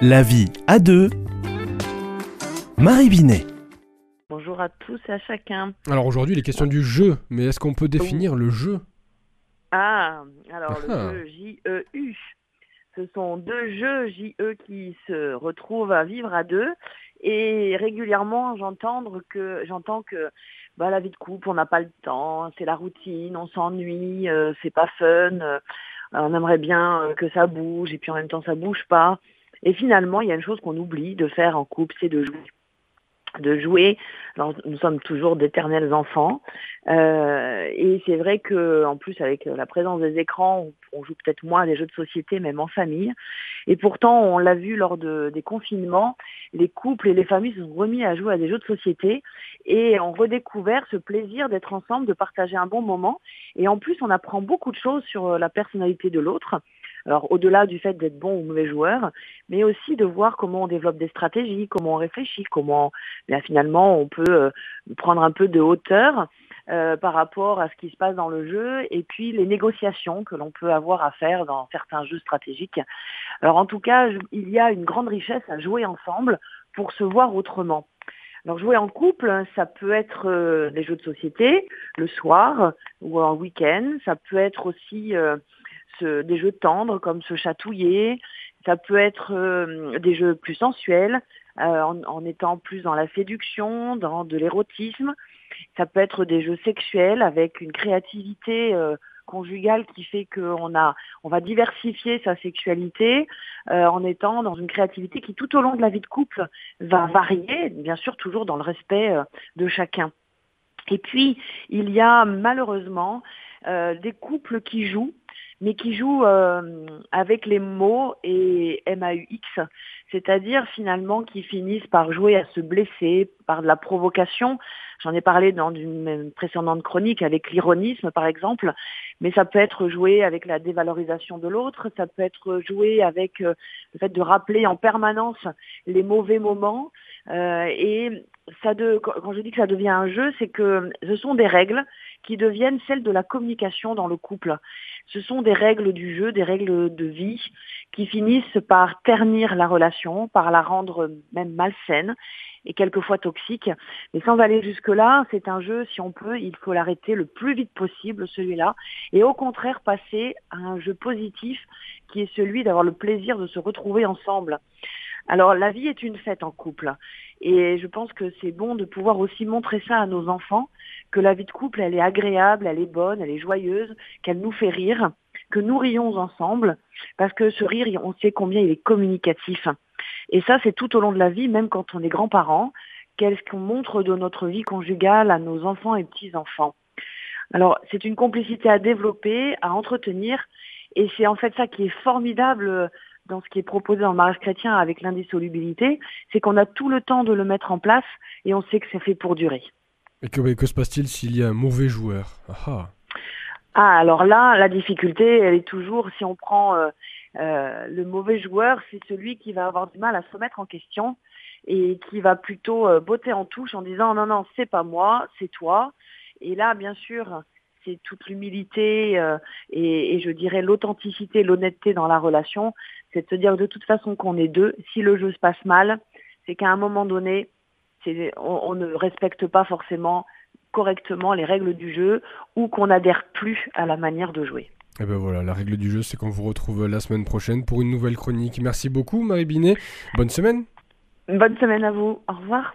La vie à deux. Marie Binet. Bonjour à tous et à chacun. Alors aujourd'hui, les questions du jeu, mais est-ce qu'on peut définir le jeu? Ah, alors Ah. le jeu J-E-U. Ce sont deux jeux J-E qui se retrouvent à vivre à deux. Et régulièrement, j'entends que, j'entends que bah, la vie de couple, on n'a pas le temps, c'est la routine, on s'ennuie, euh, c'est pas fun, euh, on aimerait bien euh, que ça bouge, et puis en même temps, ça bouge pas. Et finalement, il y a une chose qu'on oublie de faire en couple, c'est de jouer de jouer. Alors, nous sommes toujours d'éternels enfants, euh, et c'est vrai que en plus avec la présence des écrans, on, joue peut-être moins à des jeux de société, même en famille. Et pourtant, on l'a vu lors de, des confinements, les couples et les familles se sont remis à jouer à des jeux de société et ont redécouvert ce plaisir d'être ensemble, de partager un bon moment. Et en plus, on apprend beaucoup de choses sur la personnalité de l'autre. Alors au-delà du fait d'être bon ou mauvais joueur, mais aussi de voir comment on développe des stratégies, comment on réfléchit, comment là, finalement on peut euh, prendre un peu de hauteur euh, par rapport à ce qui se passe dans le jeu et puis les négociations que l'on peut avoir à faire dans certains jeux stratégiques. Alors en tout cas, il y a une grande richesse à jouer ensemble pour se voir autrement. Alors jouer en couple, ça peut être euh, des jeux de société le soir ou en week-end, ça peut être aussi euh, ce- des jeux tendres comme se chatouiller, ça peut être euh, des jeux plus sensuels euh, en, étant plus dans la séduction, dans de l'érotisme, ça peut être des jeux sexuels avec une créativité euh, conjugale qui fait qu'on a, on va diversifier sa sexualité euh, en étant dans une créativité qui tout au long de la vie de couple va varier, bien sûr toujours dans le respect euh, de chacun. Et puis il y a malheureusement euh, des couples qui jouent, mais qui jouent euh, avec les mots et MAUX, c'est-à-dire finalement qui finissent par jouer à se blesser par de la provocation. J'en ai parlé dans une précédente chronique avec l'ironisme par exemple, mais ça peut être joué avec la dévalorisation de l'autre, ça peut être joué avec euh, le fait de rappeler en permanence les mauvais moments. Euh, et ça de, quand je dis que ça devient un jeu, c'est que ce sont des règles qui deviennent celles de la communication dans le couple. Ce sont des règles du jeu, des règles de vie qui finissent par ternir la relation, par la rendre même malsaine et quelquefois toxique. Mais sans aller jusque-là, c'est un jeu, si on peut, il faut l'arrêter le plus vite possible, celui-là, et au contraire passer à un jeu positif qui est celui d'avoir le plaisir de se retrouver ensemble. Alors la vie est une fête en couple et je pense que c'est bon de pouvoir aussi montrer ça à nos enfants, que la vie de couple elle est agréable, elle est bonne, elle est joyeuse, qu'elle nous fait rire, que nous rions ensemble, parce que ce rire, on sait combien il est communicatif. Et ça c'est tout au long de la vie, même quand on est grands-parents, qu'est-ce qu'on montre de notre vie conjugale à nos enfants et petits-enfants. Alors c'est une complicité à développer, à entretenir, et c'est en fait ça qui est formidable dans ce qui est proposé dans le mariage chrétien avec l'indissolubilité, c'est qu'on a tout le temps de le mettre en place et on sait que c'est fait pour durer. Et que, que se passe-t-il s'il y a un mauvais joueur? Ah ah. Ah, alors là, la difficulté, elle est toujours, si on prend euh, euh, le mauvais joueur, c'est celui qui va avoir du mal à se remettre en question et qui va plutôt euh, botter en touche en disant non, non, c'est pas moi, c'est toi. Et là, bien sûr, c'est toute l'humilité et, et je dirais l'authenticité, l'honnêteté dans la relation, c'est de se dire de toute façon qu'on est deux. Si le jeu se passe mal, c'est qu'à un moment donné, on, on ne respecte pas forcément correctement les règles du jeu ou qu'on n'adhère plus à la manière de jouer. Et ben voilà, la règle du jeu, c'est qu'on vous retrouve la semaine prochaine pour une nouvelle chronique. Merci beaucoup, Marie Binet. Bonne semaine. Bonne semaine à vous. Au revoir.